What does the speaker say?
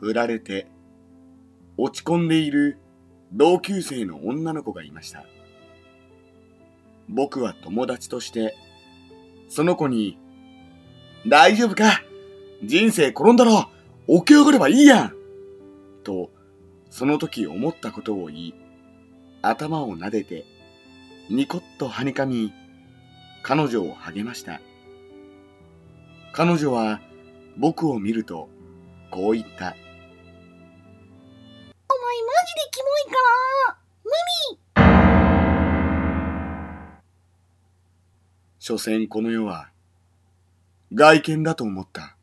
振られて、落ち込んでいる同級生の女の子がいました。僕は友達として、その子に、大丈夫か？人生転んだら起き上がればいいやんと、その時思ったことを言い、頭を撫でて、ニコッとはにかみ、彼女を励ました。彼女は僕を見ると、こう言った。所詮この世は、外見だと思った。